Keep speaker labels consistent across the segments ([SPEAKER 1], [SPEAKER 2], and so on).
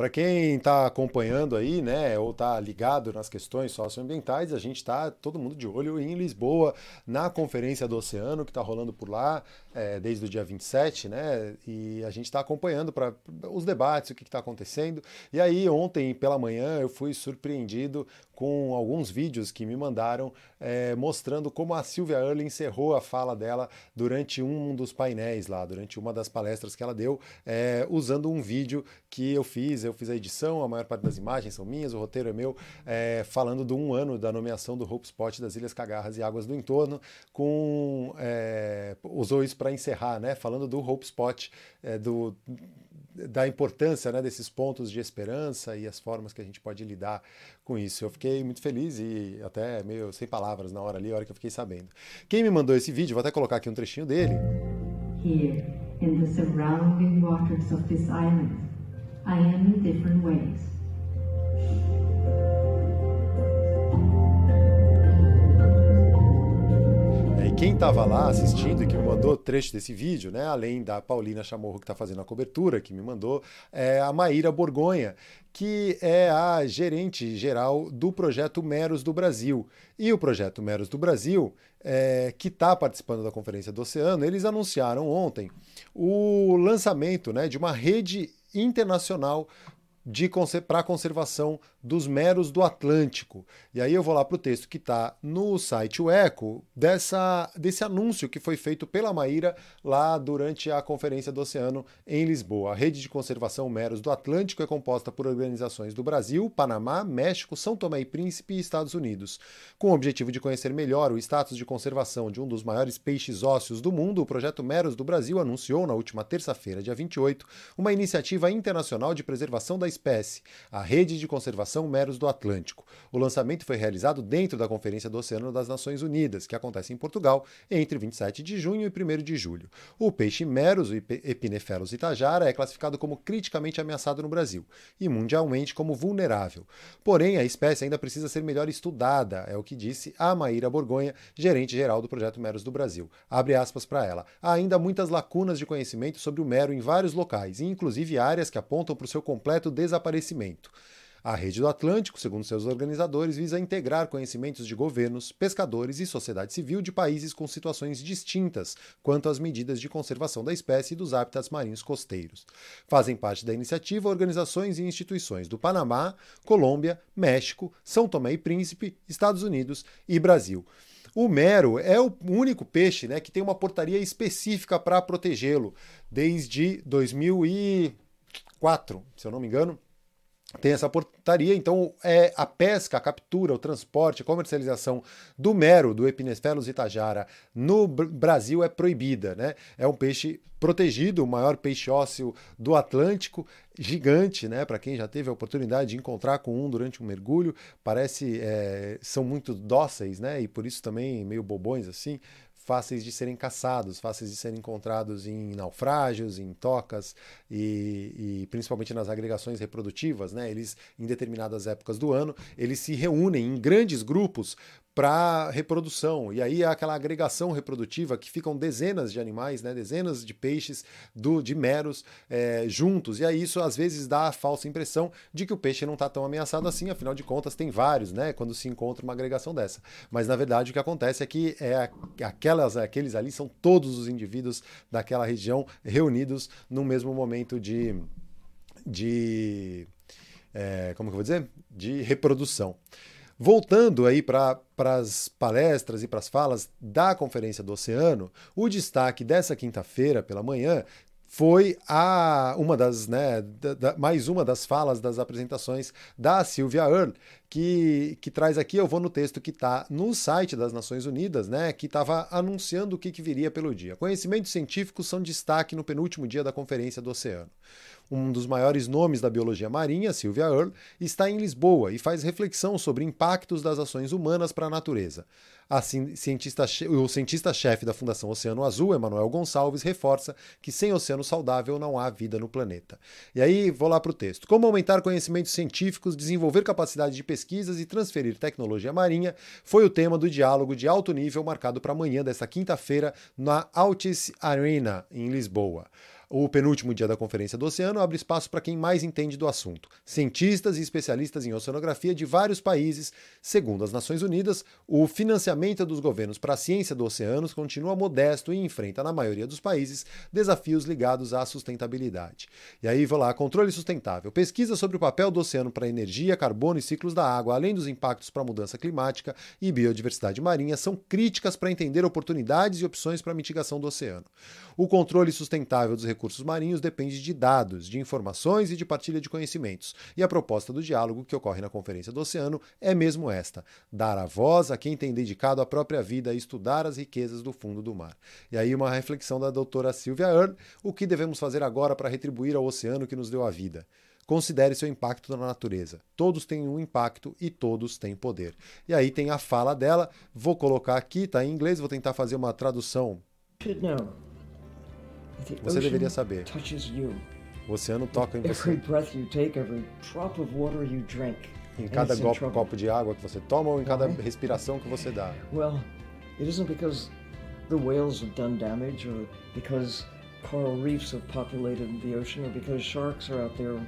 [SPEAKER 1] Para quem está acompanhando aí, né, ou está ligado nas questões socioambientais, a gente está todo mundo de olho em Lisboa, na Conferência do Oceano, que está rolando por lá é, desde o dia 27, né, e a gente está acompanhando para os debates, o que está acontecendo. E aí, ontem pela manhã, eu fui surpreendido com alguns vídeos que me mandaram é, mostrando como a Silvia Earle encerrou a fala dela durante um dos painéis lá, durante uma das palestras que ela deu, é, usando um vídeo que eu fiz, eu fiz a edição, a maior parte das imagens são minhas, o roteiro é meu, é, falando do um ano da nomeação do Hope Spot das Ilhas Cagarras e Águas do Entorno, com usou isso para encerrar, né, falando do Hope Spot, do da importância né, desses pontos de esperança e as formas que a gente pode lidar com isso. Eu fiquei muito feliz e até meio sem palavras na hora ali, a hora que eu fiquei sabendo. Quem me mandou esse vídeo, vou até colocar aqui um trechinho dele. Here, in the surrounding waters of this island, I am in different ways. Quem estava lá assistindo e que me mandou trecho desse vídeo, né, além da Paulina Chamorro que está fazendo a cobertura, que me mandou, é a Maíra Borgonha, que é a gerente geral do projeto Meros do Brasil. E o projeto Meros do Brasil, é, que está participando da Conferência do Oceano, eles anunciaram ontem o lançamento né, de uma rede internacional para a conservação dos meros do Atlântico. E aí eu vou lá para o texto que está no site O Eco, dessa, desse anúncio que foi feito pela Maíra lá durante a Conferência do Oceano em Lisboa. A rede de conservação meros do Atlântico é composta por organizações do Brasil, Panamá, México, São Tomé e Príncipe e Estados Unidos. Com o objetivo de conhecer melhor o status de conservação de um dos maiores peixes ósseos do mundo, o projeto Meros do Brasil anunciou na última terça-feira, dia 28, uma iniciativa internacional de preservação da espécie, a Rede de Conservação Meros do Atlântico. O lançamento foi realizado dentro da Conferência do Oceano das Nações Unidas, que acontece em Portugal entre 27 de junho e 1 de julho. O peixe Meros, o Epinephelus itajara, é classificado como criticamente ameaçado no Brasil e mundialmente como vulnerável. Porém, a espécie ainda precisa ser melhor estudada, é o que disse a Maíra Borgonha, gerente geral do projeto Meros do Brasil. Abre aspas para ela. Há ainda muitas lacunas de conhecimento sobre o mero em vários locais, inclusive áreas que apontam para o seu completo desaparecimento. A Rede do Atlântico, segundo seus organizadores, visa integrar conhecimentos de governos, pescadores e sociedade civil de países com situações distintas quanto às medidas de conservação da espécie e dos hábitats marinhos costeiros. Fazem parte da iniciativa organizações e instituições do Panamá, Colômbia, México, São Tomé e Príncipe, Estados Unidos e Brasil. O mero é o único peixe né, que tem uma portaria específica para protegê-lo desde 2004, se eu não me engano tem essa portaria, então é a pesca, a captura, o transporte, a comercialização do mero, do Epinesfelos itajara, no Brasil é proibida, né? É um peixe protegido, o maior peixe ósseo do Atlântico, gigante, né? Para quem já teve a oportunidade de encontrar com um durante um mergulho, parece é, são muito dóceis, né? E por isso também meio bobões assim, fáceis de serem caçados, fáceis de serem encontrados em naufrágios, em tocas e, e, principalmente nas agregações reprodutivas, né? Eles, em determinadas épocas do ano, eles se reúnem em grandes grupos para reprodução. E aí é aquela agregação reprodutiva que ficam dezenas de animais, né, dezenas de peixes do, de meros é, juntos. E aí isso às vezes dá a falsa impressão de que o peixe não está tão ameaçado assim, afinal de contas tem vários, né, quando se encontra uma agregação dessa. Mas na verdade o que acontece é que é aquelas, aqueles ali são todos os indivíduos daquela região reunidos no mesmo momento de. de é, como que eu vou dizer? De reprodução. Voltando aí para as palestras e para as falas da Conferência do Oceano, o destaque dessa quinta-feira pela manhã foi a uma das, né, da, da, mais uma das falas das apresentações da Sylvia Earle, que, que traz aqui, eu vou no texto que está no site das Nações Unidas, né, que estava anunciando o que, que viria pelo dia. Conhecimentos científicos são destaque no penúltimo dia da Conferência do Oceano um dos maiores nomes da biologia marinha, Sylvia Earle, está em Lisboa e faz reflexão sobre impactos das ações humanas para a natureza. A cientista, o cientista-chefe da Fundação Oceano Azul, Emanuel Gonçalves, reforça que sem oceano saudável não há vida no planeta. E aí, vou lá para o texto. Como aumentar conhecimentos científicos, desenvolver capacidade de pesquisas e transferir tecnologia marinha foi o tema do diálogo de alto nível marcado para amanhã desta quinta-feira na Altis Arena, em Lisboa. O penúltimo dia da Conferência do Oceano abre espaço para quem mais entende do assunto. Cientistas e especialistas em oceanografia de vários países. Segundo as Nações Unidas, o financiamento dos governos para a ciência do oceano continua modesto e enfrenta, na maioria dos países, desafios ligados à sustentabilidade. E aí, vou lá, controle sustentável. Pesquisa sobre o papel do oceano para energia, carbono e ciclos da água, além dos impactos para a mudança climática e biodiversidade marinha, são críticas para entender oportunidades e opções para a mitigação do oceano. O controle sustentável dos recursos marinhos depende de dados, de informações e de partilha de conhecimentos. E a proposta do diálogo que ocorre na Conferência do Oceano é mesmo esta: dar a voz a quem tem dedicado a própria vida a estudar as riquezas do fundo do mar. E aí uma reflexão da doutora Sylvia Earle: o que devemos fazer agora para retribuir ao oceano que nos deu a vida? Considere seu impacto na natureza. Todos têm um impacto e todos têm poder. E aí tem a fala dela, vou colocar aqui, tá em inglês, vou tentar fazer uma tradução. Não. Você deveria saber. O oceano toca em você. Em cada copo, copo de água que você toma ou em cada respiração que você dá.
[SPEAKER 2] Well, it isn't because the whales have done damage or because coral reefs have populated the ocean or because sharks are out there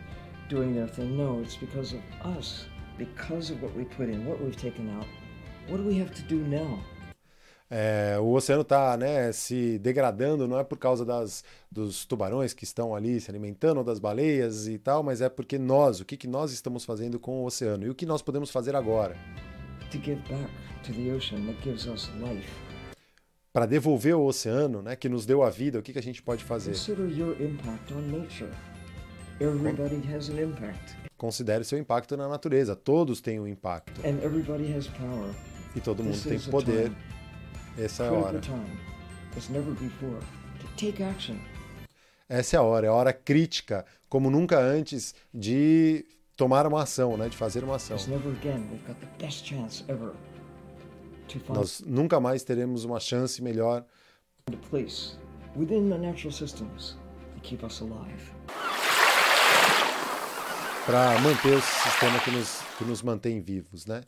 [SPEAKER 2] doing their thing. No, it's because of us. Because of what we put in, what we've taken out. What do we have to do now?
[SPEAKER 1] É, o oceano está né, se degradando, não é por causa das, dos tubarões que estão ali se alimentando, das baleias e tal, mas é porque nós, o que, que nós estamos fazendo com o oceano e o que nós podemos fazer agora. Para devolver o oceano, né, que nos deu a vida, o que, que a gente pode fazer? Considere seu impacto na natureza. Todos têm um impacto. E todo mundo tem poder essa é a hora. Essa é a hora, é a hora crítica, como nunca antes, de tomar uma ação, né? de fazer uma ação. Nós nunca mais teremos uma chance melhor para manter o sistema que nos, que nos mantém vivos, né?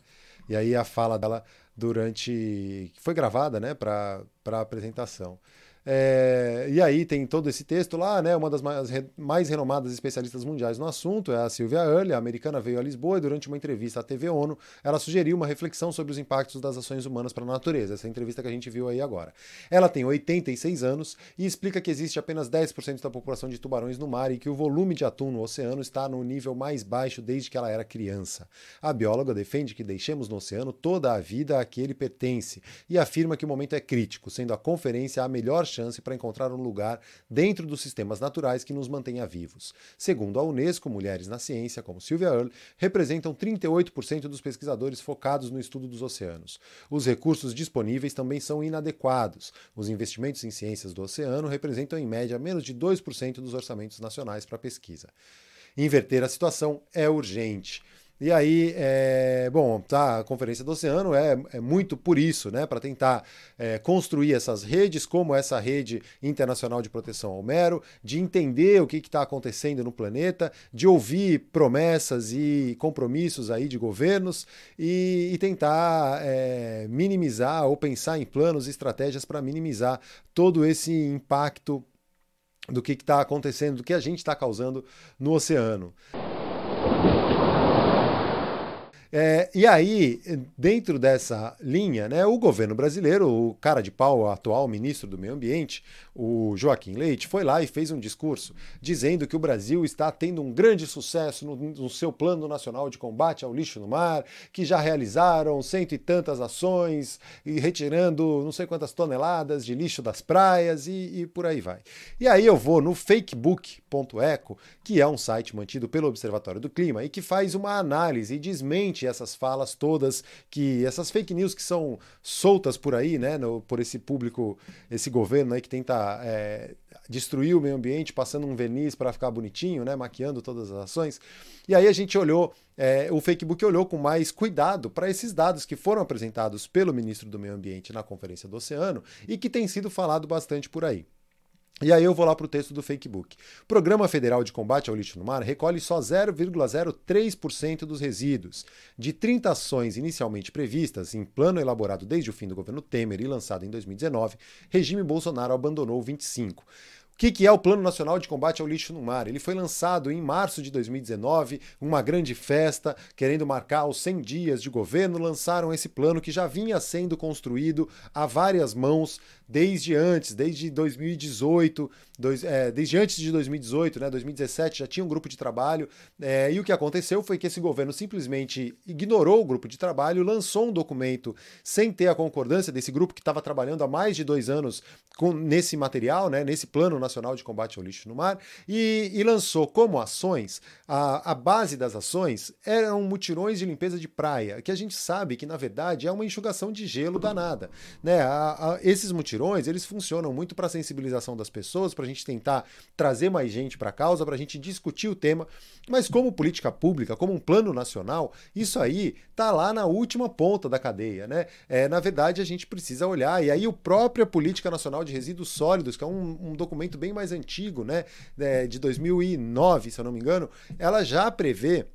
[SPEAKER 1] E aí a fala dela durante. que foi gravada né, para a apresentação. É, e aí tem todo esse texto lá, né? Uma das mais, mais renomadas especialistas mundiais no assunto é a Sylvia Earle, a americana veio a Lisboa e durante uma entrevista à TV ONU, ela sugeriu uma reflexão sobre os impactos das ações humanas para a natureza, essa entrevista que a gente viu aí agora. Ela tem 86 anos e explica que existe apenas 10% da população de tubarões no mar e que o volume de atum no oceano está no nível mais baixo desde que ela era criança. A bióloga defende que deixemos no oceano toda a vida a que ele pertence e afirma que o momento é crítico, sendo a conferência a melhor chance para encontrar um lugar dentro dos sistemas naturais que nos mantenha vivos. Segundo a Unesco, mulheres na ciência, como Sylvia Earle, representam 38% dos pesquisadores focados no estudo dos oceanos. Os recursos disponíveis também são inadequados. Os investimentos em ciências do oceano representam, em média, menos de 2% dos orçamentos nacionais para pesquisa. Inverter a situação é urgente. E aí, é, bom, tá, a Conferência do Oceano é, é muito por isso, né? Para tentar é, construir essas redes, como essa rede internacional de proteção ao mero, de entender o que está acontecendo no planeta, de ouvir promessas e compromissos aí de governos e, e tentar é, minimizar ou pensar em planos e estratégias para minimizar todo esse impacto do que está acontecendo, do que a gente está causando no oceano. É, e aí, dentro dessa linha, né, o governo brasileiro, o cara de pau, o atual ministro do Meio Ambiente, o Joaquim Leite, foi lá e fez um discurso dizendo que o Brasil está tendo um grande sucesso no, no seu plano nacional de combate ao lixo no mar, que já realizaram cento e tantas ações e retirando não sei quantas toneladas de lixo das praias e, e por aí vai. E aí eu vou no fakebook.eco, que é um site mantido pelo Observatório do Clima e que faz uma análise e desmente essas falas todas, que essas fake news que são soltas por aí, né, no, por esse público, esse governo aí que tenta é, destruir o meio ambiente, passando um verniz para ficar bonitinho, né, maquiando todas as ações. E aí a gente olhou, é, o Facebook olhou com mais cuidado para esses dados que foram apresentados pelo ministro do Meio Ambiente na Conferência do Oceano e que tem sido falado bastante por aí. E aí eu vou lá para o texto do Facebook. Programa Federal de Combate ao Lixo no Mar recolhe só 0,03% dos resíduos. De 30 ações inicialmente previstas em plano elaborado desde o fim do governo Temer e lançado em 2019, regime Bolsonaro abandonou 25. O que, que, é o Plano Nacional de Combate ao Lixo no Mar? Ele foi lançado em março de 2019, uma grande festa, querendo marcar os 100 dias de governo, lançaram esse plano que já vinha sendo construído a várias mãos desde antes, desde 2018, dois, é, desde antes de 2018, né, 2017 já tinha um grupo de trabalho, é, e o que aconteceu foi que esse governo simplesmente ignorou o grupo de trabalho, lançou um documento sem ter a concordância desse grupo que estava trabalhando há mais de dois anos com, nesse material, né, nesse Plano Nacional de Combate ao Lixo no Mar, e, e lançou como ações, a, a base das ações eram mutirões de limpeza de praia, que a gente sabe que na verdade é uma enxugação de gelo danada. Né? A, a, esses mutirões eles funcionam muito para sensibilização das pessoas, para a gente tentar trazer mais gente para a causa, para a gente discutir o tema, mas como política pública, como um plano nacional, isso aí tá lá na última ponta da cadeia, né? É, na verdade, a gente precisa olhar, e aí o própria Política Nacional de Resíduos Sólidos, que é um, um documento bem mais antigo, né, é, de 2009, se eu não me engano, ela já prevê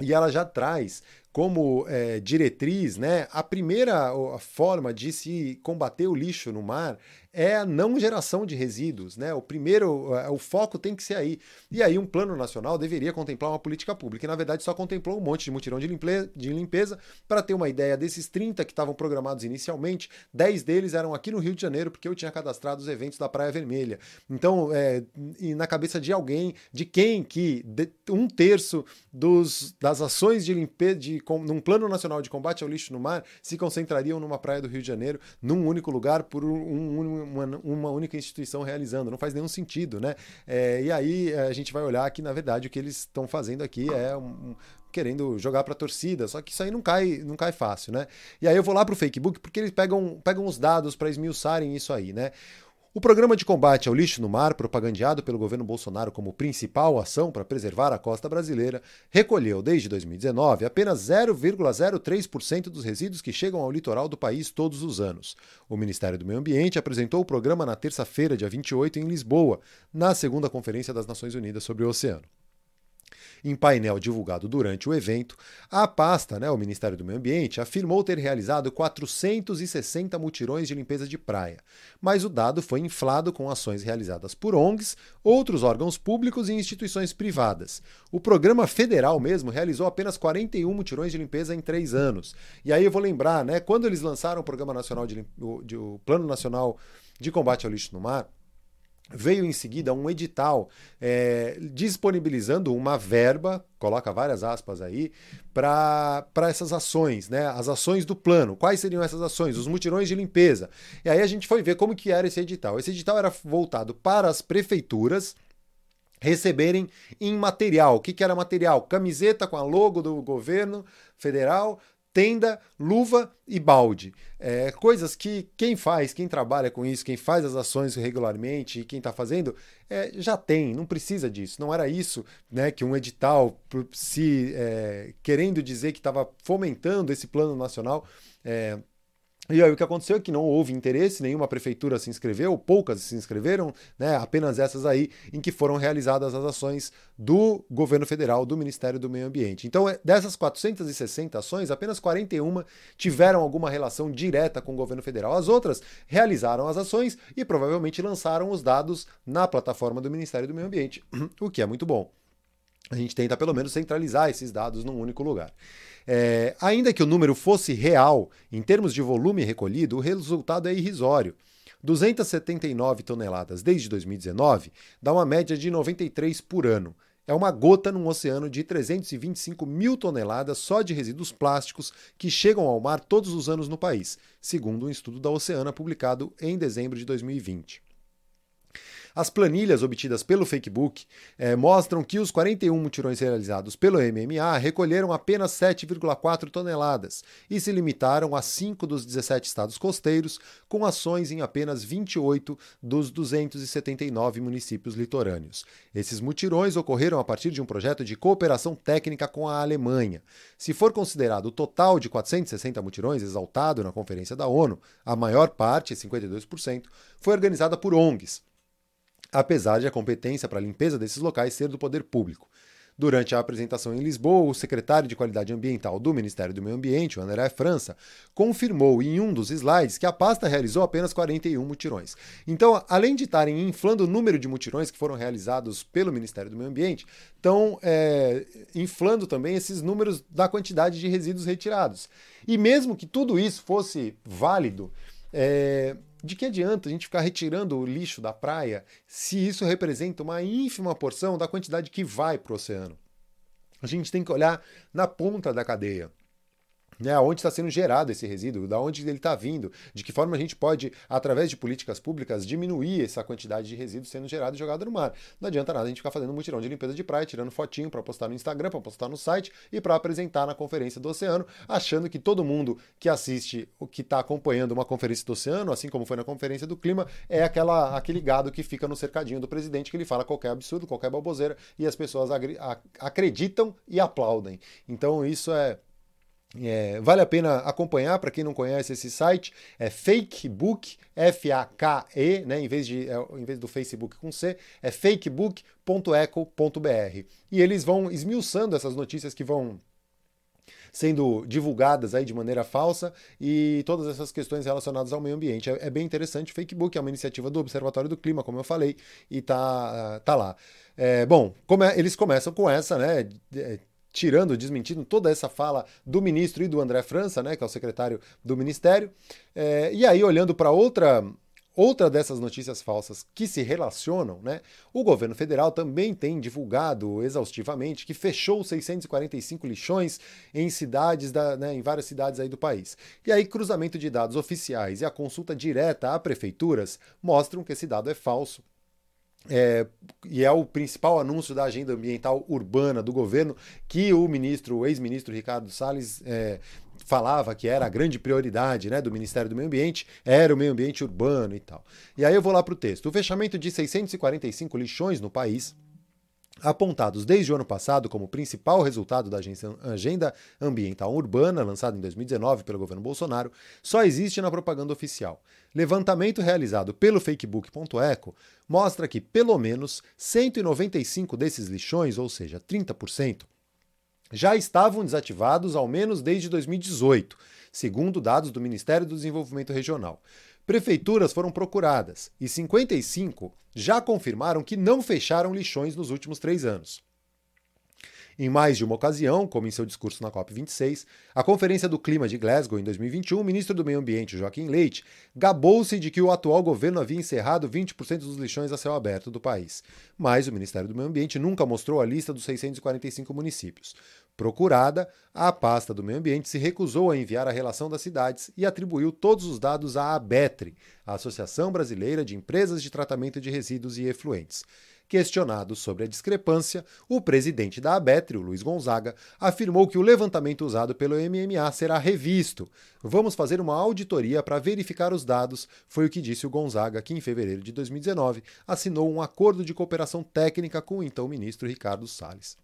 [SPEAKER 1] e ela já traz como é, diretriz, né, a primeira forma de se combater o lixo no mar é a não geração de resíduos, né? O primeiro, é, o foco tem que ser aí. E aí um plano nacional deveria contemplar uma política pública, e na verdade só contemplou um monte de mutirão de limpeza, de limpeza. Para ter uma ideia, desses 30 que estavam programados inicialmente, 10 deles eram aqui no Rio de Janeiro, porque eu tinha cadastrado os eventos da Praia Vermelha. Então, é, e na cabeça de alguém, de quem que um terço dos, das ações de limpeza, de, com, num plano nacional de combate ao lixo no mar, se concentrariam numa praia do Rio de Janeiro, num único lugar, por um, um uma, uma única instituição realizando. Não faz nenhum sentido, né? É, e aí é, a gente vai olhar que, na verdade, o que eles estão fazendo aqui é um, querendo jogar para a torcida, só que isso aí não cai, não cai fácil, né? E aí eu vou lá para o Facebook porque eles pegam, pegam os dados para esmiuçarem isso aí, né? O programa de combate ao lixo no mar, propagandeado pelo governo Bolsonaro como principal ação para preservar a costa brasileira, recolheu desde 2019 apenas 0,03% dos resíduos que chegam ao litoral do país todos os anos. O Ministério do Meio Ambiente apresentou o programa na terça-feira, dia 28, em Lisboa, na segunda Conferência das Nações Unidas sobre o Oceano. Em painel divulgado durante o evento, a pasta, né, o Ministério do Meio Ambiente, afirmou ter realizado 460 mutirões de limpeza de praia, mas o dado foi inflado com ações realizadas por ONGs, outros órgãos públicos e instituições privadas. O programa federal mesmo realizou apenas 41 mutirões de limpeza em três anos. E aí eu vou lembrar, né, quando eles lançaram o Programa Nacional de, de o Plano Nacional de Combate ao Lixo no Mar, Veio em seguida um edital é, disponibilizando uma verba, coloca várias aspas aí, para essas ações, né? As ações do plano. Quais seriam essas ações? Os mutirões de limpeza. E aí a gente foi ver como que era esse edital. Esse edital era voltado para as prefeituras receberem em material. O que, que era material? Camiseta com a logo do governo federal, tenda, luva e balde. É, coisas que quem faz, quem trabalha com isso, quem faz as ações regularmente e quem está fazendo, é, já tem, não precisa disso. Não era isso né, que um edital, se é, querendo dizer que estava fomentando esse plano nacional. E aí o que aconteceu é que não houve interesse, nenhuma prefeitura se inscreveu, poucas se inscreveram, né, apenas essas aí em que foram realizadas as ações do governo federal, do Ministério do Meio Ambiente. Então, é, dessas 460 ações, apenas 41 tiveram alguma relação direta com o governo federal. As outras realizaram as ações e provavelmente lançaram os dados na plataforma do Ministério do Meio Ambiente, o que é muito bom. A gente tenta pelo menos centralizar esses dados num único lugar. É, ainda que o número fosse real, em termos de volume recolhido, o resultado é irrisório. 279 toneladas desde 2019 dá uma média de 93 por ano. É uma gota num oceano de 325 mil toneladas só de resíduos plásticos que chegam ao mar todos os anos no país, segundo um estudo da Oceana publicado em dezembro de 2020. As planilhas obtidas pelo Facebook eh, mostram que os 41 mutirões realizados pelo MMA recolheram apenas 7,4 toneladas e se limitaram a 5 dos 17 estados costeiros, com ações em apenas 28 dos 279 municípios litorâneos. Esses mutirões ocorreram a partir de um projeto de cooperação técnica com a Alemanha. Se for considerado o total de 460 mutirões exaltado na Conferência da ONU, a maior parte, 52%, foi organizada por ONGs, apesar de a competência para a limpeza desses locais ser do poder público. Durante a apresentação em Lisboa, o secretário de Qualidade Ambiental do Ministério do Meio Ambiente, André França, confirmou em um dos slides que a pasta realizou apenas 41 mutirões. Então, além de estarem inflando o número de mutirões que foram realizados pelo Ministério do Meio Ambiente, estão é, inflando também esses números da quantidade de resíduos retirados. E mesmo que tudo isso fosse válido, é, de que adianta a gente ficar retirando o lixo da praia se isso representa uma ínfima porção da quantidade que vai para o oceano? A gente tem que olhar na ponta da cadeia né, onde está sendo gerado esse resíduo, da onde ele está vindo, de que forma a gente pode, através de políticas públicas, diminuir essa quantidade de resíduo sendo gerado e jogado no mar. Não adianta nada a gente ficar fazendo um mutirão de limpeza de praia, tirando fotinho para postar no Instagram, para postar no site e para apresentar na conferência do oceano, achando que todo mundo que assiste, o que está acompanhando uma conferência do oceano, assim como foi na conferência do clima, é aquela, aquele gado que fica no cercadinho do presidente que ele fala qualquer absurdo, qualquer baboseira e as pessoas acreditam e aplaudem. Então isso é é, vale a pena acompanhar para quem não conhece esse site, é Fakebook, F-A-K-E, né, em, vez de, é, em vez do Facebook com C, é fakebook.eco.br. E eles vão esmiuçando essas notícias que vão sendo divulgadas aí de maneira falsa e todas essas questões relacionadas ao meio ambiente. É, é bem interessante. O Fakebook é uma iniciativa do Observatório do Clima, como eu falei, e tá, tá lá. É, bom, é, eles começam com essa, né? Tirando, desmentindo toda essa fala do ministro e do André França, né, que é o secretário do ministério. É, e aí, olhando para outra. Outra dessas notícias falsas que se relacionam, né? O governo federal também tem divulgado exaustivamente que fechou 645 lixões em cidades, da, né, em várias cidades aí do país. E aí, cruzamento de dados oficiais e a consulta direta a prefeituras mostram que esse dado é falso é, e é o principal anúncio da agenda ambiental urbana do governo que o ministro, o ex-ministro Ricardo Salles é, falava que era a grande prioridade né, do Ministério do Meio Ambiente, era o meio ambiente urbano e tal. E aí eu vou lá para o texto. O fechamento de 645 lixões no país apontados desde o ano passado como principal resultado da Agenda Ambiental Urbana, lançada em 2019 pelo governo Bolsonaro, só existe na propaganda oficial. Levantamento realizado pelo fakebook.eco mostra que pelo menos 195 desses lixões, ou seja, 30%, já estavam desativados ao menos desde 2018, segundo dados do Ministério do Desenvolvimento Regional. Prefeituras foram procuradas e 55 já confirmaram que não fecharam lixões nos últimos três anos. Em mais de uma ocasião, como em seu discurso na COP26, a Conferência do Clima de Glasgow em 2021, o ministro do Meio Ambiente, Joaquim Leite, gabou-se de que o atual governo havia encerrado 20% dos lixões a céu aberto do país. Mas o Ministério do Meio Ambiente nunca mostrou a lista dos 645 municípios. Procurada, a pasta do Meio Ambiente se recusou a enviar a relação das cidades e atribuiu todos os dados à ABETRE, a Associação Brasileira de Empresas de Tratamento de Resíduos e Efluentes. Questionado sobre a discrepância, o presidente da ABETRE, o Luiz Gonzaga, afirmou que o levantamento usado pelo MMA será revisto. Vamos fazer uma auditoria para verificar os dados, foi o que disse o Gonzaga, que em fevereiro de 2019 assinou um acordo de cooperação técnica com o então ministro Ricardo Salles.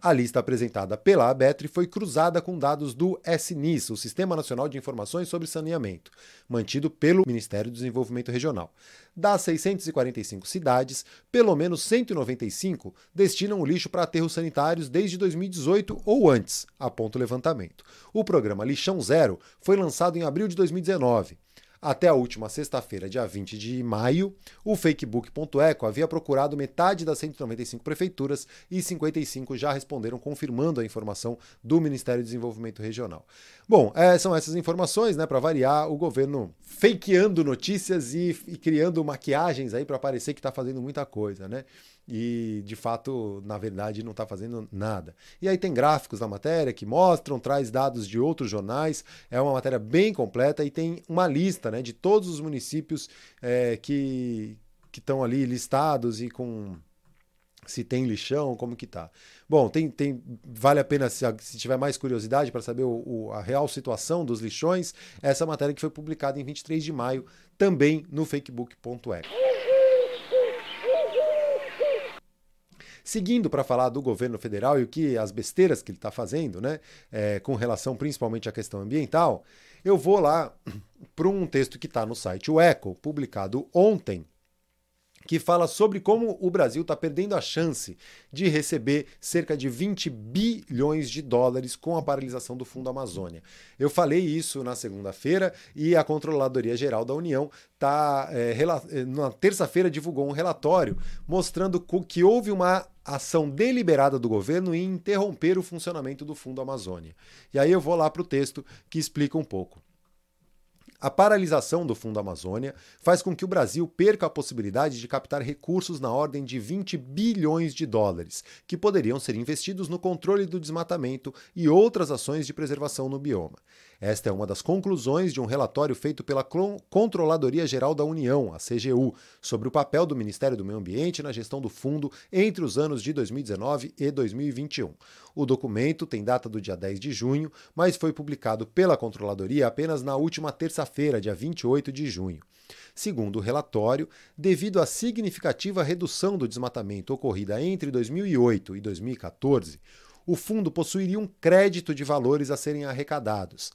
[SPEAKER 1] A lista apresentada pela ABETRE foi cruzada com dados do SNIS, o Sistema Nacional de Informações sobre Saneamento, mantido pelo Ministério do Desenvolvimento Regional. Das 645 cidades, pelo menos 195 destinam o lixo para aterros sanitários desde 2018 ou antes, aponta o levantamento. O programa Lixão Zero foi lançado em abril de 2019. Até a última sexta-feira, dia 20 de maio, o Fakebook.eco havia procurado metade das 195 prefeituras e 55 já responderam confirmando a informação do Ministério do Desenvolvimento Regional. Bom, é, são essas informações, né? Para variar, o governo fakeando notícias e, e criando maquiagens aí para parecer que está fazendo muita coisa, né? e de fato, na verdade, não está fazendo nada. E aí tem gráficos na matéria que mostram, traz dados de outros jornais, é uma matéria bem completa e tem uma lista né, de todos os municípios é, que, que estão ali listados e com se tem lixão, como que tá. Bom, tem, tem vale a pena, se, se tiver mais curiosidade para saber o, o, a real situação dos lixões, essa matéria que foi publicada em 23 de maio, também no fakebook.eco. Seguindo para falar do governo federal e o que as besteiras que ele está fazendo, né, é, com relação principalmente à questão ambiental, eu vou lá para um texto que está no site O Eco, publicado ontem, que fala sobre como o Brasil está perdendo a chance de receber cerca de 20 bilhões de dólares com a paralisação do Fundo Amazônia. Eu falei isso na segunda-feira e a Controladoria Geral da União tá, é, na terça-feira divulgou um relatório mostrando que houve uma ação deliberada do governo em interromper o funcionamento do Fundo Amazônia. E aí eu vou lá para o texto que explica um pouco. A paralisação do Fundo Amazônia faz com que o Brasil perca a possibilidade de captar recursos na ordem de 20 bilhões de dólares, que poderiam ser investidos no controle do desmatamento e outras ações de preservação no bioma. Esta é uma das conclusões de um relatório feito pela Controladoria Geral da União, a CGU, sobre o papel do Ministério do Meio Ambiente na gestão do fundo entre os anos de 2019 e 2021. O documento tem data do dia 10 de junho, mas foi publicado pela Controladoria apenas na última terça-feira, dia 28 de junho. Segundo o relatório, devido à significativa redução do desmatamento ocorrida entre 2008 e 2014, o fundo possuiria um crédito de valores a serem arrecadados.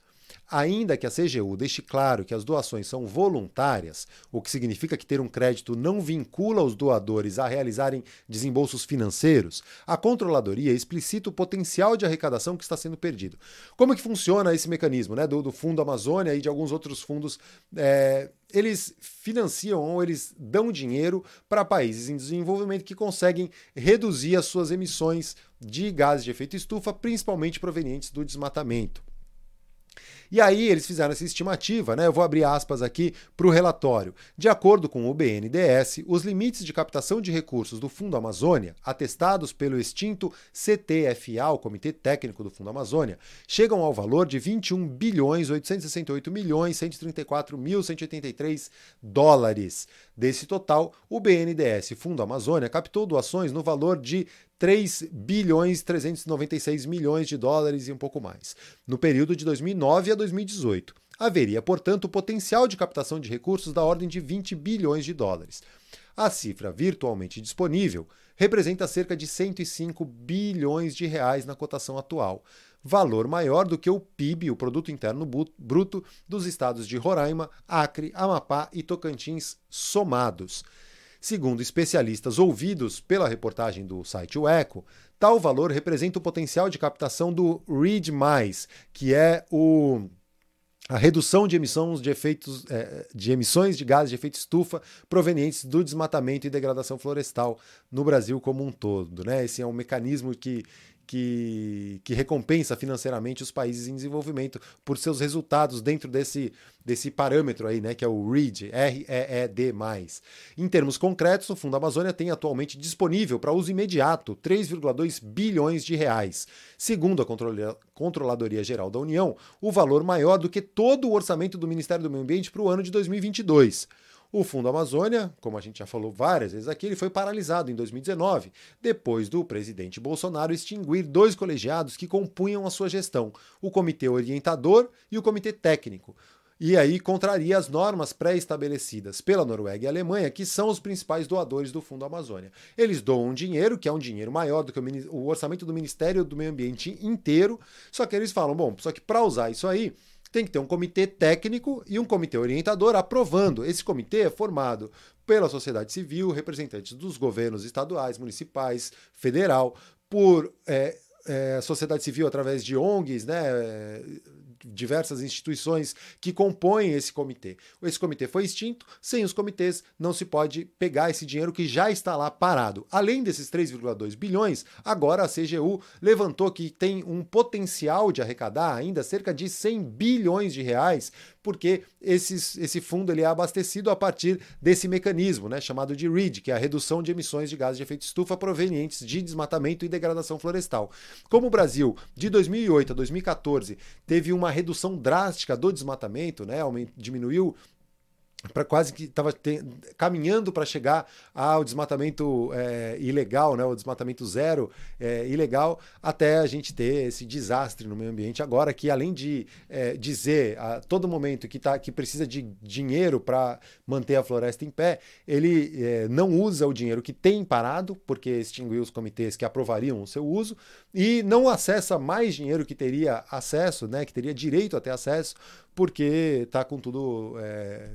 [SPEAKER 1] Ainda que a CGU deixe claro que as doações são voluntárias, o que significa que ter um crédito não vincula os doadores a realizarem desembolsos financeiros, a controladoria explicita o potencial de arrecadação que está sendo perdido. Como que funciona esse mecanismo né, do, do Fundo Amazônia e de alguns outros fundos? É, eles financiam ou eles dão dinheiro para países em desenvolvimento que conseguem reduzir as suas emissões de gases de efeito estufa, principalmente provenientes do desmatamento. E aí eles fizeram essa estimativa, né? Eu vou abrir aspas aqui para o relatório. De acordo com o BNDES, os limites de captação de recursos do Fundo Amazônia, atestados pelo extinto CTFA, o Comitê Técnico do Fundo Amazônia, chegam ao valor de 21 bilhões 868 milhões 134 mil 183 dólares. Desse total, o BNDES Fundo Amazônia captou doações no valor de 3 bilhões 396 milhões de dólares e um pouco mais, no período de 2009 a 2018. Haveria, portanto, potencial de captação de recursos da ordem de 20 bilhões de dólares. A cifra virtualmente disponível representa cerca de 105 bilhões de reais na cotação atual, valor maior do que o PIB, o produto interno bruto dos estados de Roraima, Acre, Amapá e Tocantins somados. Segundo especialistas ouvidos pela reportagem do site O Eco, tal valor representa o potencial de captação do READ+, que é o a redução de emissões de, efeitos, é, de emissões de gases de efeito estufa provenientes do desmatamento e degradação florestal no Brasil como um todo. Né? Esse é um mecanismo que, que, que recompensa financeiramente os países em desenvolvimento por seus resultados dentro desse, desse parâmetro aí, né, que é o REED, R-E-E-D+. Em termos concretos, o Fundo Amazônia tem atualmente disponível para uso imediato 3,2 bilhões de reais. Segundo a Controladoria Geral da União, o valor maior do que todo o orçamento do Ministério do Meio Ambiente para o ano de 2022. O Fundo Amazônia, como a gente já falou várias vezes aqui, ele foi paralisado em 2019, depois do presidente Bolsonaro extinguir dois colegiados que compunham a sua gestão, o Comitê Orientador e o Comitê Técnico. E aí contraria as normas pré-estabelecidas pela Noruega e Alemanha, que são os principais doadores do Fundo Amazônia. Eles doam dinheiro, que é um dinheiro maior do que o orçamento do Ministério do Meio Ambiente inteiro, só que eles falam, bom, só que para usar isso aí, tem que ter um comitê técnico e um comitê orientador aprovando. Esse comitê é formado pela sociedade civil, representantes dos governos estaduais, municipais, federal, por é, é, sociedade civil através de ONGs, né, diversas instituições que compõem esse comitê. Esse comitê foi extinto, sem os comitês não se pode pegar esse dinheiro que já está lá parado. Além desses 3,2 bilhões, agora a CGU levantou que tem um potencial de arrecadar ainda cerca de 100 bilhões de reais porque esses, esse fundo ele é abastecido a partir desse mecanismo, né, chamado de READ, que é a redução de emissões de gases de efeito estufa provenientes de desmatamento e degradação florestal. Como o Brasil, de 2008 a 2014, teve uma redução drástica do desmatamento, né, diminuiu para quase que estava caminhando para chegar ao desmatamento é, ilegal, né, o desmatamento zero é, ilegal, até a gente ter esse desastre no meio ambiente. Agora, que além de é, dizer a todo momento que, tá, que precisa de dinheiro para manter a floresta em pé, ele é, não usa o dinheiro que tem parado, porque extinguiu os comitês que aprovariam o seu uso, e não acessa mais dinheiro que teria acesso, né, que teria direito a ter acesso, porque está com tudo é,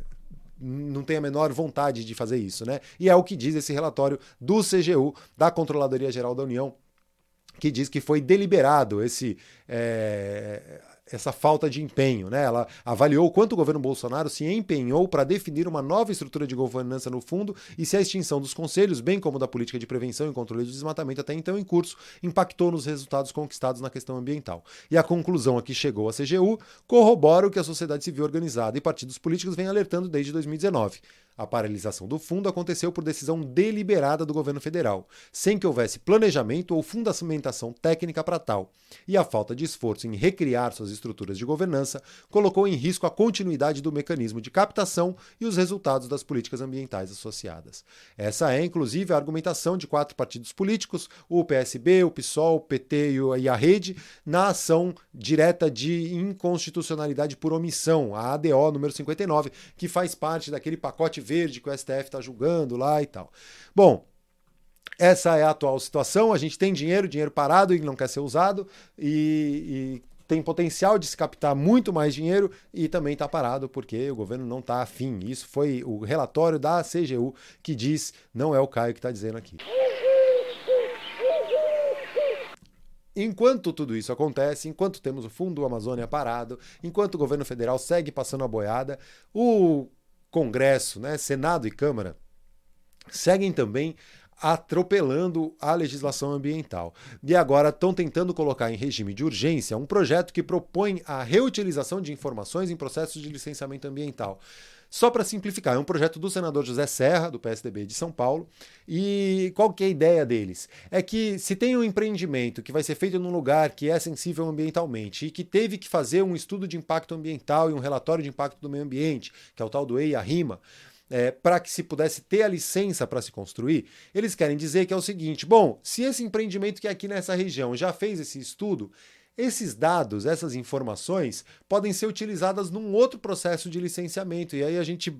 [SPEAKER 1] não tem a menor vontade de fazer isso, né? E é o que diz esse relatório do CGU, da Controladoria Geral da União, que diz que foi deliberado esse é, essa falta de empenho. Né? Ela avaliou quanto o governo Bolsonaro se empenhou para definir uma nova estrutura de governança no fundo e se a extinção dos conselhos, bem como da política de prevenção e controle do desmatamento até então em curso, impactou nos resultados conquistados na questão ambiental. E a conclusão a que chegou a CGU corrobora o que a sociedade civil organizada e partidos políticos vêm alertando desde 2019. A paralisação do fundo aconteceu por decisão deliberada do governo federal, sem que houvesse planejamento ou fundamentação técnica para tal, e a falta de esforço em recriar suas estruturas de governança colocou em risco a continuidade do mecanismo de captação e os resultados das políticas ambientais associadas. Essa é, inclusive, a argumentação de quatro partidos políticos, o PSB, o PSOL, o PT e a Rede, na ação direta de inconstitucionalidade por omissão, a ADO número 59, que faz parte daquele pacote verde que o STF está julgando lá e tal. Bom, essa é a atual situação. A gente tem dinheiro, dinheiro parado e não quer ser usado, e, e tem potencial de se captar muito mais dinheiro e também está parado porque o governo não está afim. Isso foi o relatório da CGU que diz, não é o Caio que está dizendo aqui. Enquanto tudo isso acontece, enquanto temos o Fundo Amazônia parado, enquanto o governo federal segue passando a boiada, o Congresso, né, Senado e Câmara, seguem também atropelando a legislação ambiental. E agora estão tentando colocar em regime de urgência um projeto que propõe a reutilização de informações em processos de licenciamento ambiental. Só para simplificar, é um projeto do senador José Serra, do PSDB de São Paulo. E qual que é a ideia deles? É que se tem um empreendimento que vai ser feito num lugar que é sensível ambientalmente e que teve que fazer um estudo de impacto ambiental e um relatório de impacto do meio ambiente, que é o tal do EIA-RIMA, é, para que se pudesse ter a licença para se construir, eles querem dizer que é o seguinte: bom, se esse empreendimento que é aqui nessa região já fez esse estudo, esses dados, essas informações, podem ser utilizadas num outro processo de licenciamento. E aí a gente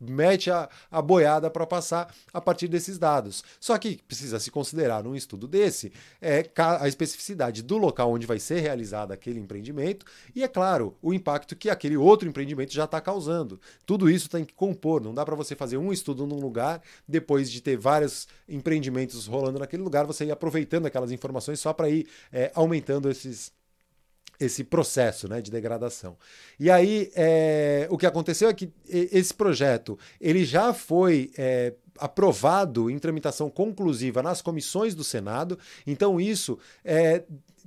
[SPEAKER 1] mete a, a boiada para passar a partir desses dados. Só que precisa se considerar num estudo desse é, a especificidade do local onde vai ser realizado aquele empreendimento e, é claro, o impacto que aquele outro empreendimento já está causando. Tudo isso tem que compor, não dá para você fazer um estudo num lugar, depois de ter vários empreendimentos rolando naquele lugar, você ir aproveitando aquelas informações só para ir é, aumentando esses esse processo né, de degradação. E aí, é, o que aconteceu é que esse projeto ele já foi é, aprovado em tramitação conclusiva nas comissões do Senado, então isso é,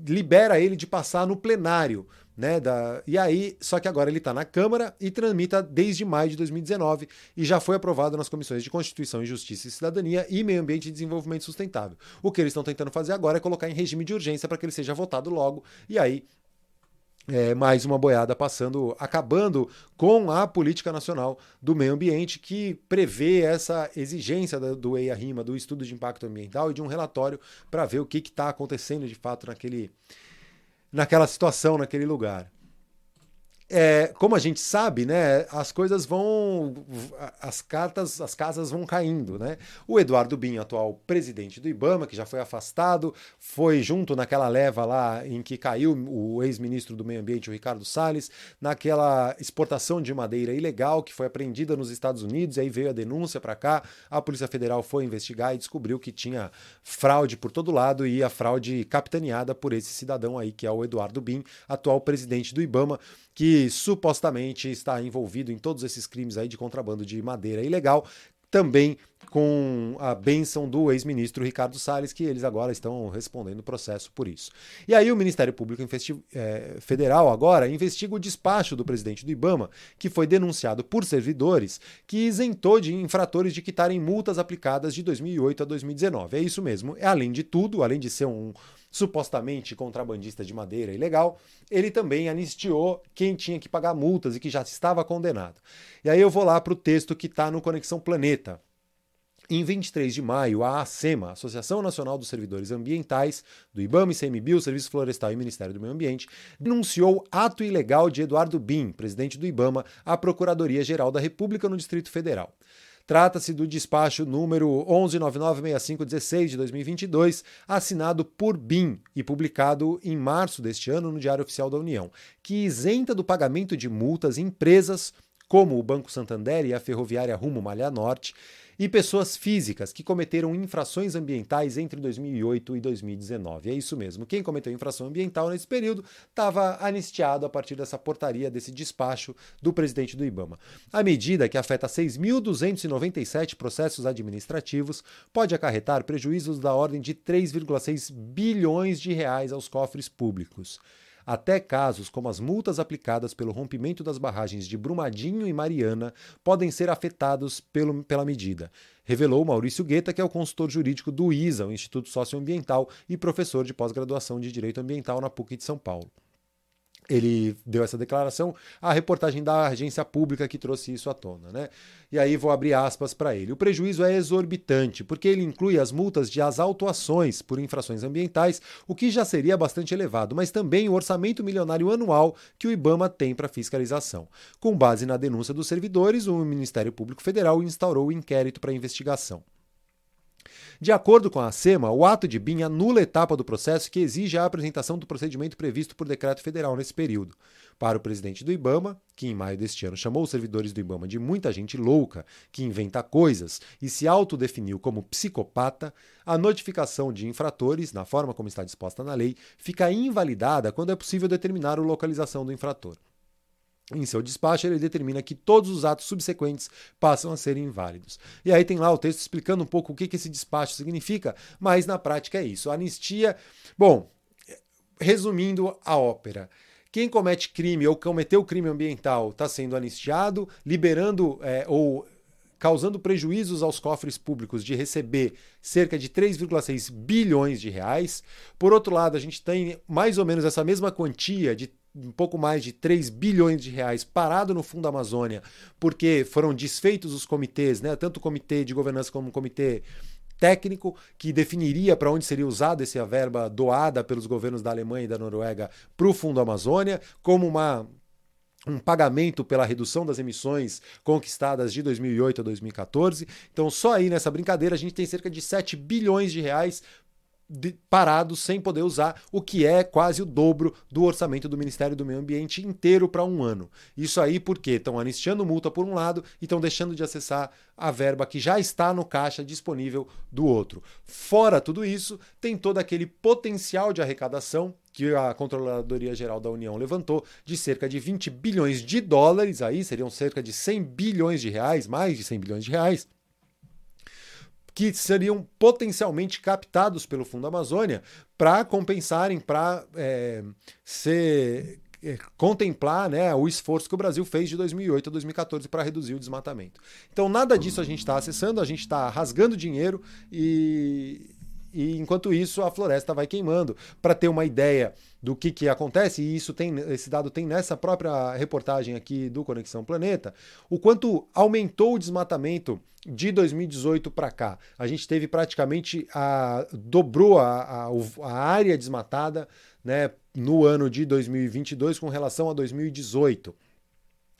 [SPEAKER 1] libera ele de passar no plenário. Né, da, e aí, só que agora ele está na Câmara e tramita desde maio de 2019 e já foi aprovado nas comissões de Constituição e Justiça e Cidadania e Meio Ambiente e Desenvolvimento Sustentável. O que eles estão tentando fazer agora é colocar em regime de urgência para que ele seja votado logo e aí é, mais uma boiada passando, acabando com a política nacional do meio ambiente que prevê essa exigência do EIA-RIMA, do estudo de impacto ambiental e de um relatório para ver o que está acontecendo de fato naquele, naquela situação, naquele lugar é, como a gente sabe, né, as coisas vão, as cartas, as casas vão caindo, né? O Eduardo Bin, atual presidente do IBAMA, que já foi afastado, foi junto naquela leva lá em que caiu o ex-ministro do Meio Ambiente, o Ricardo Salles, naquela exportação de madeira ilegal que foi apreendida nos Estados Unidos, e aí veio a denúncia para cá, a Polícia Federal foi investigar e descobriu que tinha fraude por todo lado e a fraude capitaneada por esse cidadão aí, que é o Eduardo Bin, atual presidente do IBAMA que supostamente está envolvido em todos esses crimes aí de contrabando de madeira ilegal, também com a benção do ex-ministro Ricardo Salles, que eles agora estão respondendo o processo por isso. E aí o Ministério Público é, Federal agora investiga o despacho do presidente do IBAMA, que foi denunciado por servidores, que isentou de infratores de quitarem multas aplicadas de 2008 a 2019. É isso mesmo. É além de tudo, além de ser um supostamente contrabandista de madeira ilegal, ele também anistiou quem tinha que pagar multas e que já estava condenado. E aí eu vou lá para o texto que está no Conexão Planeta, em 23 de maio, a ASEMA, Associação Nacional dos Servidores Ambientais, do IBAMA, ICMBio, Serviço Florestal e Ministério do Meio Ambiente, denunciou ato ilegal de Eduardo Bin, presidente do IBAMA, à Procuradoria-Geral da República no Distrito Federal. Trata-se do despacho número 11996516 de 2022, assinado por BIM e publicado em março deste ano no Diário Oficial da União, que isenta do pagamento de multas empresas como o Banco Santander e a Ferroviária Rumo Malha Norte, e pessoas físicas que cometeram infrações ambientais entre 2008 e 2019. É isso mesmo. Quem cometeu infração ambiental nesse período estava anistiado a partir dessa portaria, desse despacho do presidente do IBAMA. A medida, que afeta 6.297 processos administrativos, pode acarretar prejuízos da ordem de 3,6 bilhões de reais aos cofres públicos. Até casos como as multas aplicadas pelo rompimento das barragens de Brumadinho e Mariana podem ser afetados pelo, pela medida, revelou Maurício Guetta, que é o consultor jurídico do ISA, o Instituto Socioambiental, e professor de pós-graduação de Direito Ambiental na PUC de São Paulo ele deu essa declaração, a reportagem da agência pública que trouxe isso à tona. Né? E aí vou abrir aspas para ele. O prejuízo é exorbitante, porque ele inclui as multas de as autuações por infrações ambientais, o que já seria bastante elevado, mas também o orçamento milionário anual que o IBAMA tem para fiscalização. Com base na denúncia dos servidores, o Ministério Público Federal instaurou o inquérito para investigação. De acordo com a SEMA, o ato de BIM anula a etapa do processo que exige a apresentação do procedimento previsto por decreto federal nesse período. Para o presidente do IBAMA, que em maio deste ano chamou os servidores do IBAMA de muita gente louca, que inventa coisas e se autodefiniu como psicopata, a notificação de infratores, na forma como está disposta na lei, fica invalidada quando é possível determinar a localização do infrator. Em seu despacho, ele determina que todos os atos subsequentes passam a ser inválidos. E aí tem lá o texto explicando um pouco o que, que esse despacho significa, mas na prática é isso. A anistia. Bom, resumindo a ópera. Quem comete crime ou cometeu crime ambiental está sendo anistiado, liberando é, ou causando prejuízos aos cofres públicos de receber cerca de 3,6 bilhões de reais. Por outro lado, a gente tem mais ou menos essa mesma quantia de um pouco mais de 3 bilhões de reais parado no Fundo Amazônia, porque foram desfeitos os comitês, né? tanto o comitê de governança como o comitê técnico que definiria para onde seria usada essa verba doada pelos governos da Alemanha e da Noruega para o Fundo Amazônia, como uma um pagamento pela redução das emissões conquistadas de 2008 a 2014. Então, só aí nessa brincadeira a gente tem cerca de 7 bilhões de reais parados sem poder usar, o que é quase o dobro do orçamento do Ministério do Meio Ambiente inteiro para um ano. Isso aí porque estão anistiando multa por um lado e estão deixando de acessar a verba que já está no caixa disponível do outro. Fora tudo isso, tem todo aquele potencial de arrecadação que a Controladoria Geral da União levantou de cerca de 20 bilhões de dólares, aí seriam cerca de 100 bilhões de reais, mais de 100 bilhões de reais que seriam potencialmente captados pelo Fundo Amazônia para compensarem, para é, ser é, contemplar né, o esforço que o Brasil fez de 2008 a 2014 para reduzir o desmatamento. Então, nada disso a gente está acessando, a gente está rasgando dinheiro e, e enquanto isso a floresta vai queimando. Para ter uma ideia do que, que acontece, e isso tem, esse dado tem nessa própria reportagem aqui do Conexão Planeta, o quanto aumentou o desmatamento de 2018 para cá. A gente teve praticamente a dobrou a, a, a área desmatada né, no ano de 2022 com relação a 2018.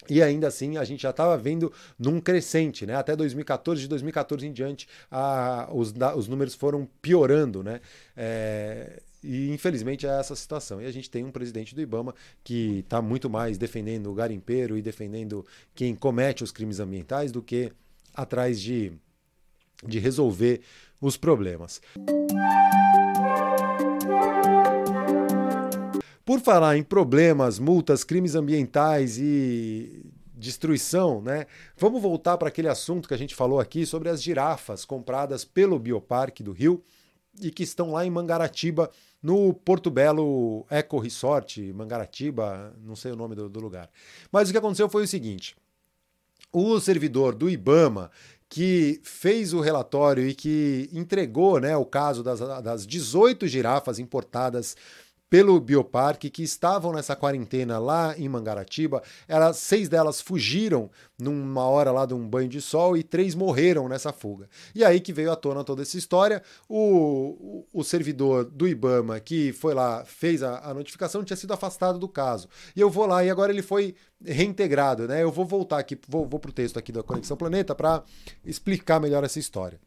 [SPEAKER 1] E ainda assim a gente já estava vendo num crescente, né? Até 2014, de 2014 em diante, a, os, os números foram piorando, né? É, e infelizmente é essa situação. E a gente tem um presidente do Ibama que está muito mais defendendo o garimpeiro e defendendo quem comete os crimes ambientais do que atrás de, de resolver os problemas. Por falar em problemas, multas, crimes ambientais e destruição, né? Vamos voltar para aquele assunto que a gente falou aqui sobre as girafas compradas pelo Bioparque do Rio e que estão lá em Mangaratiba, no Porto Belo Eco Resort, Mangaratiba, não sei o nome do, do lugar. Mas o que aconteceu foi o seguinte: o servidor do IBAMA que fez o relatório e que entregou né, o caso das, das 18 girafas importadas pelo Bioparque que estavam nessa quarentena lá em Mangaratiba. Elas, seis delas fugiram numa hora lá de um banho de sol e três morreram nessa fuga. E aí que veio à tona toda essa história. O, o, servidor do Ibama que foi lá, fez a, a notificação, tinha sido afastado do caso. E eu vou lá e agora ele foi reintegrado, né? Eu vou voltar aqui, vou, vou para o texto aqui da Conexão Planeta para explicar melhor essa história.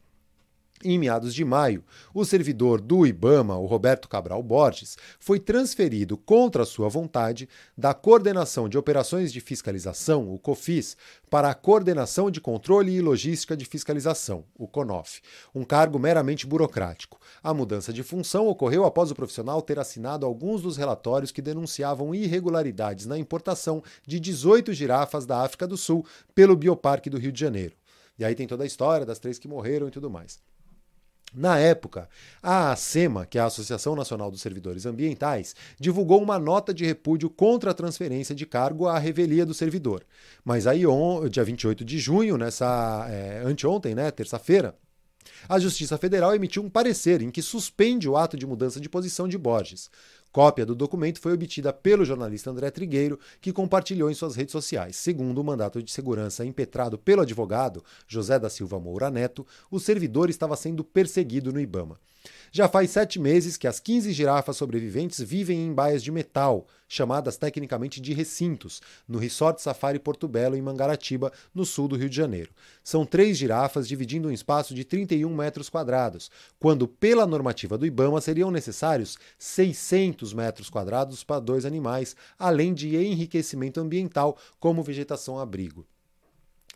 [SPEAKER 1] Em meados de maio, o servidor do IBAMA, o Roberto Cabral Borges, foi transferido contra sua vontade da Coordenação de Operações de Fiscalização, o COFIS, para a Coordenação de Controle e Logística de Fiscalização, o CONOF, um cargo meramente burocrático. A mudança de função ocorreu após o profissional ter assinado alguns dos relatórios que denunciavam irregularidades na importação de 18 girafas da África do Sul pelo Bioparque do Rio de Janeiro. E aí tem toda a história das três que morreram e tudo mais. Na época, a ASEMA, que é a Associação Nacional dos Servidores Ambientais, divulgou uma nota de repúdio contra a transferência de cargo à revelia do servidor. Mas aí, on, dia 28 de junho, nessa é, anteontem, né, terça-feira, a Justiça Federal emitiu um parecer em que suspende o ato de mudança de posição de Borges. Cópia do documento foi obtida pelo jornalista André Trigueiro, que compartilhou em suas redes sociais. Segundo o mandato de segurança impetrado pelo advogado José da Silva Moura Neto, o servidor estava sendo perseguido no Ibama. Já faz sete meses que as 15 girafas sobreviventes vivem em baias de metal, chamadas tecnicamente de recintos, no Resort Safari Porto Belo, em Mangaratiba, no sul do Rio de Janeiro. São três girafas dividindo um espaço de 31 metros quadrados, quando, pela normativa do Ibama, seriam necessários 600 metros quadrados para dois animais, além de enriquecimento ambiental, como vegetação-abrigo.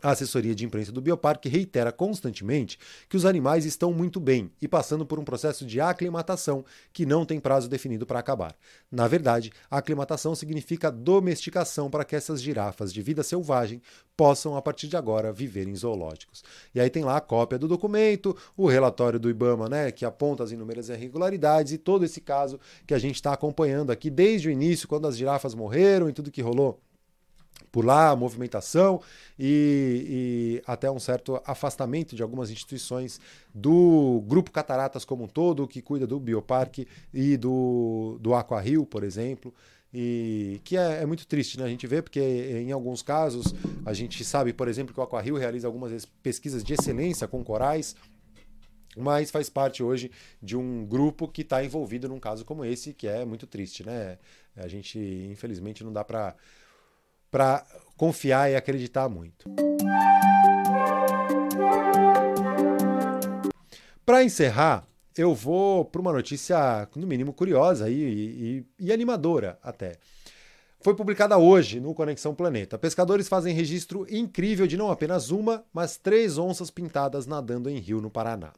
[SPEAKER 1] A assessoria de imprensa do Bioparque reitera constantemente que os animais estão muito bem e passando por um processo de aclimatação que não tem prazo definido para acabar. Na verdade, a aclimatação significa domesticação para que essas girafas de vida selvagem possam, a partir de agora, viver em zoológicos. E aí tem lá a cópia do documento, o relatório do IBAMA, né, que aponta as inúmeras irregularidades e todo esse caso que a gente está acompanhando aqui desde o início, quando as girafas morreram e tudo que rolou lá, a movimentação e, e, até um certo afastamento de algumas instituições do Grupo Cataratas como um todo, que cuida do Bioparque e do, do Aquarrio, por exemplo. E que é, é, muito triste, né? A gente vê, porque em alguns casos a gente sabe, por exemplo, que o Aquarrio realiza algumas pesquisas de excelência com corais, mas faz parte hoje de um grupo que está envolvido num caso como esse, que é muito triste, né? A gente, infelizmente, não dá para para confiar e acreditar muito. Para encerrar, eu vou para uma notícia, no mínimo, curiosa e, e, e, animadora até. Foi publicada hoje no Conexão Planeta. Pescadores fazem registro incrível de não apenas uma, mas três onças pintadas nadando em rio no Paraná.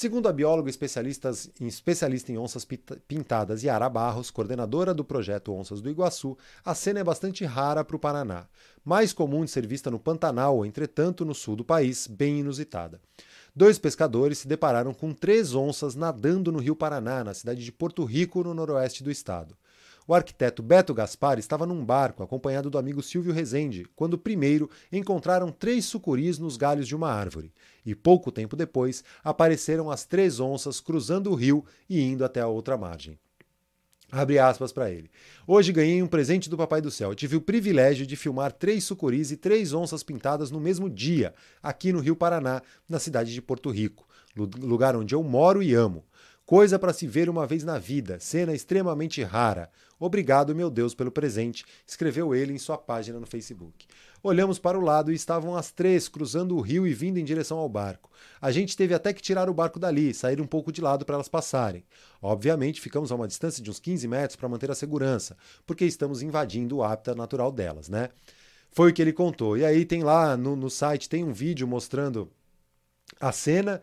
[SPEAKER 1] Segundo a bióloga especialista em onças pintadas Yara Barros, coordenadora do projeto Onças do Iguaçu, a cena é bastante rara para o Paraná. Mais comum de ser vista no Pantanal, entretanto, no sul do país, bem inusitada. Dois pescadores se depararam com três onças nadando no rio Paraná, na cidade de Porto Rico, no noroeste do estado. O arquiteto Beto Gaspar estava num barco acompanhado do amigo Silvio Rezende, quando primeiro encontraram três sucuris nos galhos de uma árvore. E pouco tempo depois apareceram as três onças cruzando o rio e indo até a outra margem. Abre aspas para ele. Hoje ganhei um presente do Papai do Céu. Tive o privilégio de filmar três sucuris e três onças pintadas no mesmo dia, aqui no Rio Paraná, na cidade de Porto Rico, lugar onde eu moro e amo. Coisa para se ver uma vez na vida, cena extremamente rara. Obrigado, meu Deus, pelo presente, escreveu ele em sua página no Facebook. Olhamos para o lado e estavam as três cruzando o rio e vindo em direção ao barco. A gente teve até que tirar o barco dali, sair um pouco de lado para elas passarem. Obviamente, ficamos a uma distância de uns 15 metros para manter a segurança, porque estamos invadindo o hábitat natural delas, né? Foi o que ele contou. E aí tem lá no, no site tem um vídeo mostrando a cena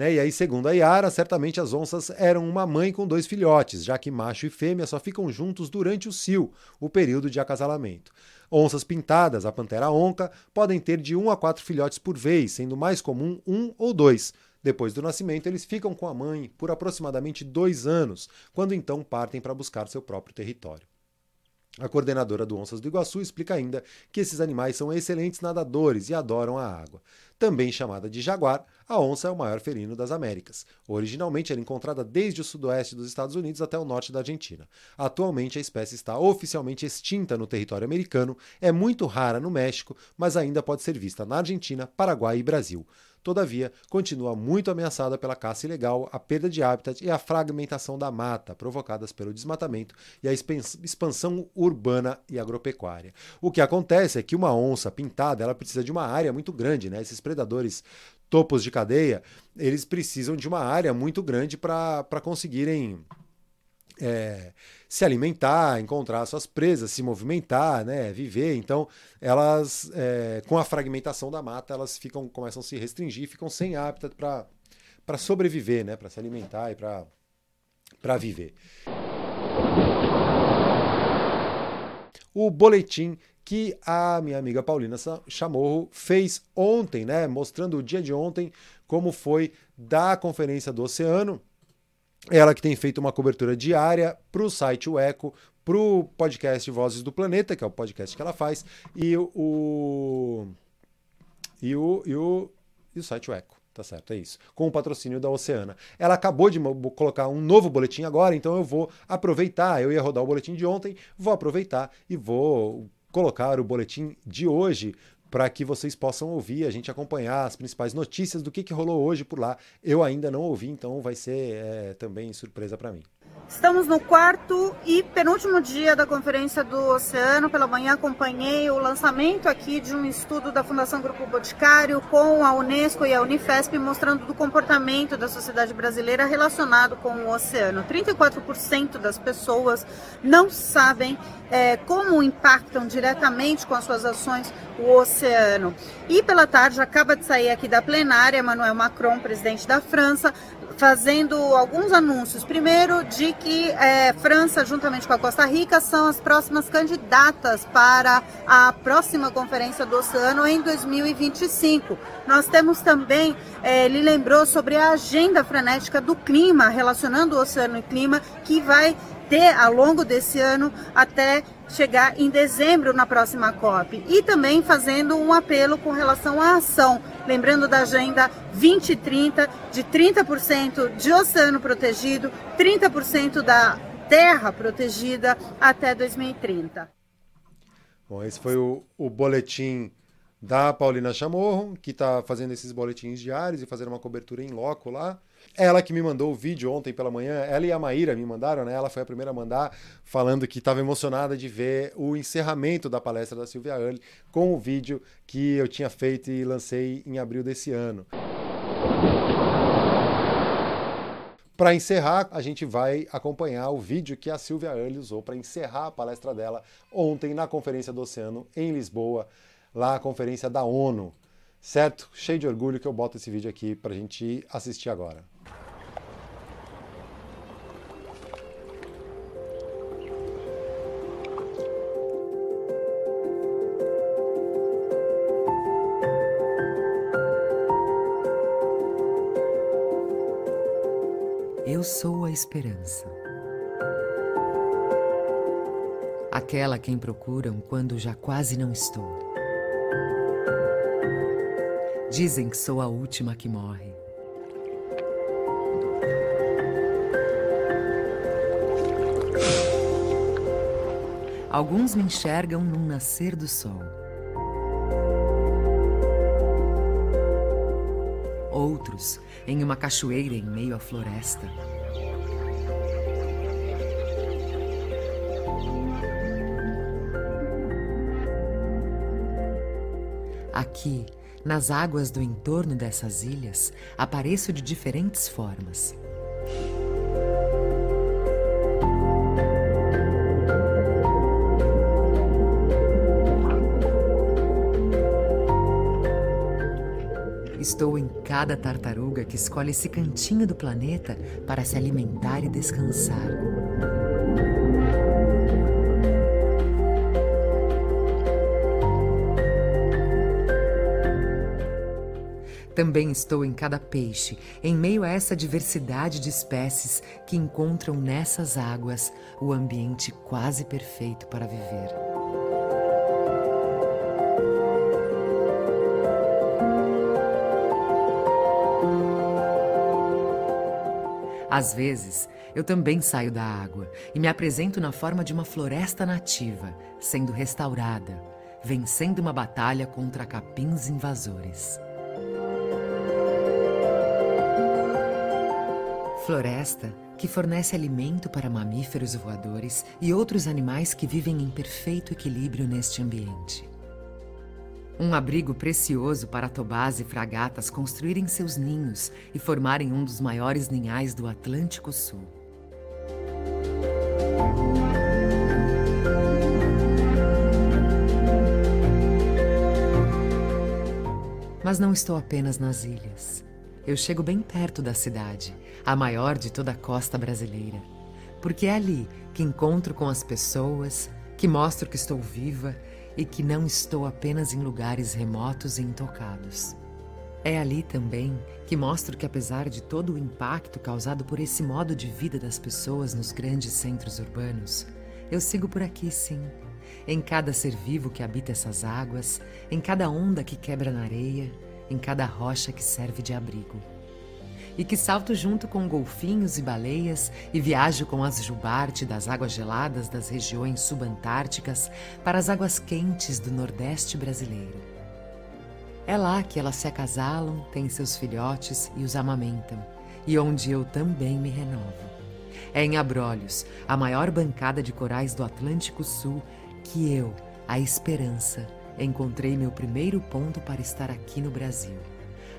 [SPEAKER 1] né? E aí, segundo a Yara, certamente as onças eram uma mãe com dois filhotes, já que macho e fêmea só ficam juntos durante o cio, o período de acasalamento. Onças pintadas, a pantera onca, podem ter de um a quatro filhotes por vez, sendo mais comum um ou dois. Depois do nascimento, eles ficam com a mãe por aproximadamente dois anos, quando então partem para buscar seu próprio território. A coordenadora do Onças do Iguaçu explica ainda que esses animais são excelentes nadadores e adoram a água. Também chamada de jaguar, a onça é o maior felino das Américas. Originalmente era encontrada desde o sudoeste dos Estados Unidos até o norte da Argentina. Atualmente a espécie está oficialmente extinta no território americano, é muito rara no México, mas ainda pode ser vista na Argentina, Paraguai e Brasil. Todavia, continua muito ameaçada pela caça ilegal, a perda de hábitat e a fragmentação da mata, provocadas pelo desmatamento e a expansão urbana e agropecuária. O que acontece é que uma onça pintada ela precisa de uma área muito grande, né? Esses predadores topos de cadeia, eles precisam de uma área muito grande para conseguirem é, se alimentar, encontrar suas presas, se movimentar, né, viver. Então, elas, é, com a fragmentação da mata, elas ficam, começam a se restringir, ficam sem hábitat para sobreviver, né, para se alimentar e para viver. O boletim que a minha amiga Paulina Chamorro fez ontem, né, mostrando o dia de ontem, como foi da Conferência do Oceano ela que tem feito uma cobertura diária para o site O Eco, para o podcast Vozes do Planeta, que é o podcast que ela faz, e o. E o, e o, e o site O Eco. Tá certo, é isso. Com o patrocínio da Oceana. Ela acabou de colocar um novo boletim agora, então eu vou aproveitar. Eu ia rodar o boletim de ontem, vou aproveitar e vou colocar o boletim de hoje para que vocês possam ouvir, a gente acompanhar as principais notícias do que, que rolou hoje por lá. Eu ainda não ouvi, então vai ser é, também surpresa para mim.
[SPEAKER 3] Estamos no quarto e penúltimo dia da Conferência do Oceano. Pela manhã acompanhei o lançamento aqui de um estudo da Fundação Grupo Boticário com a Unesco e a Unifesp mostrando o comportamento da sociedade brasileira relacionado com o oceano. 34% das pessoas não sabem é, como impactam diretamente com as suas ações o oceano. E pela tarde acaba de sair aqui da plenária Emmanuel Macron, presidente da França, fazendo alguns anúncios. Primeiro, de que é, França, juntamente com a Costa Rica, são as próximas candidatas para a próxima Conferência do Oceano em 2025. Nós temos também, é, ele lembrou sobre a agenda frenética do clima, relacionando o oceano e clima, que vai ter ao longo desse ano até chegar em dezembro na próxima COP. E também fazendo um apelo com relação à ação, lembrando da Agenda 2030, de 30% de oceano protegido, 30% da terra protegida até 2030.
[SPEAKER 1] Bom, esse foi o, o boletim da Paulina Chamorro, que está fazendo esses boletins diários e fazendo uma cobertura em loco lá. Ela que me mandou o vídeo ontem pela manhã, ela e a Maíra me mandaram, né? Ela foi a primeira a mandar, falando que estava emocionada de ver o encerramento da palestra da Silvia Early com o vídeo que eu tinha feito e lancei em abril desse ano. Para encerrar, a gente vai acompanhar o vídeo que a Silvia Early usou para encerrar a palestra dela ontem na Conferência do Oceano em Lisboa, lá a conferência da ONU. Certo? Cheio de orgulho que eu boto esse vídeo aqui para a gente assistir agora.
[SPEAKER 4] Esperança. Aquela quem procuram quando já quase não estou. Dizem que sou a última que morre. Alguns me enxergam num nascer do sol. Outros em uma cachoeira em meio à floresta. Aqui, nas águas do entorno dessas ilhas, apareço de diferentes formas. Estou em cada tartaruga que escolhe esse cantinho do planeta para se alimentar e descansar. Também estou em cada peixe, em meio a essa diversidade de espécies que encontram nessas águas o ambiente quase perfeito para viver. Às vezes, eu também saio da água e me apresento na forma de uma floresta nativa, sendo restaurada, vencendo uma batalha contra capins invasores. Floresta que fornece alimento para mamíferos voadores e outros animais que vivem em perfeito equilíbrio neste ambiente. Um abrigo precioso para tobás e fragatas construírem seus ninhos e formarem um dos maiores ninhais do Atlântico Sul. Mas não estou apenas nas ilhas. Eu chego bem perto da cidade, a maior de toda a costa brasileira, porque é ali que encontro com as pessoas, que mostro que estou viva e que não estou apenas em lugares remotos e intocados. É ali também que mostro que, apesar de todo o impacto causado por esse modo de vida das pessoas nos grandes centros urbanos, eu sigo por aqui sim, em cada ser vivo que habita essas águas, em cada onda que quebra na areia, em cada rocha que serve de abrigo. E que salto junto com golfinhos e baleias e viajo com as jubarte das águas geladas das regiões subantárticas para as águas quentes do Nordeste brasileiro. É lá que elas se acasalam, têm seus filhotes e os amamentam, e onde eu também me renovo. É em Abrolhos, a maior bancada de corais do Atlântico Sul, que eu, a esperança, encontrei meu primeiro ponto para estar aqui no Brasil.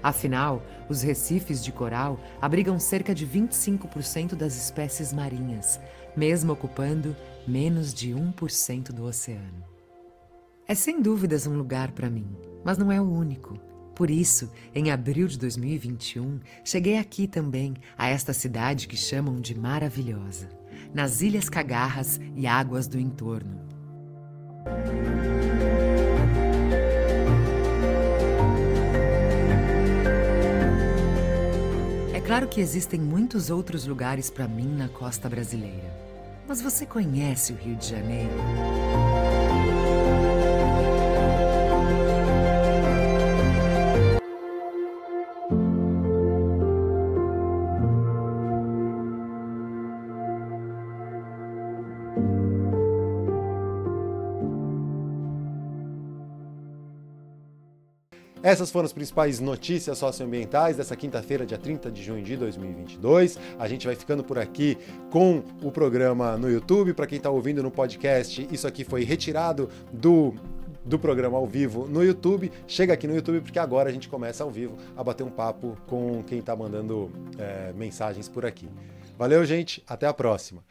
[SPEAKER 4] Afinal, os recifes de coral abrigam cerca de 25% das espécies marinhas, mesmo ocupando menos de 1% do oceano. É sem dúvidas um lugar para mim, mas não é o único. Por isso, em abril de 2021, cheguei aqui também, a esta cidade que chamam de maravilhosa, nas Ilhas Cagarras e águas do entorno. Claro que existem muitos outros lugares para mim na costa brasileira. Mas você conhece o Rio de Janeiro?
[SPEAKER 1] Essas foram as principais notícias socioambientais dessa quinta-feira, dia 30 de junho de 2022. A gente vai ficando por aqui com o programa no YouTube. Para quem está ouvindo no podcast, isso aqui foi retirado do do programa ao vivo no YouTube. Chega aqui no YouTube porque agora a gente começa ao vivo a bater um papo com quem está mandando é, mensagens por aqui. Valeu, gente. Até a próxima.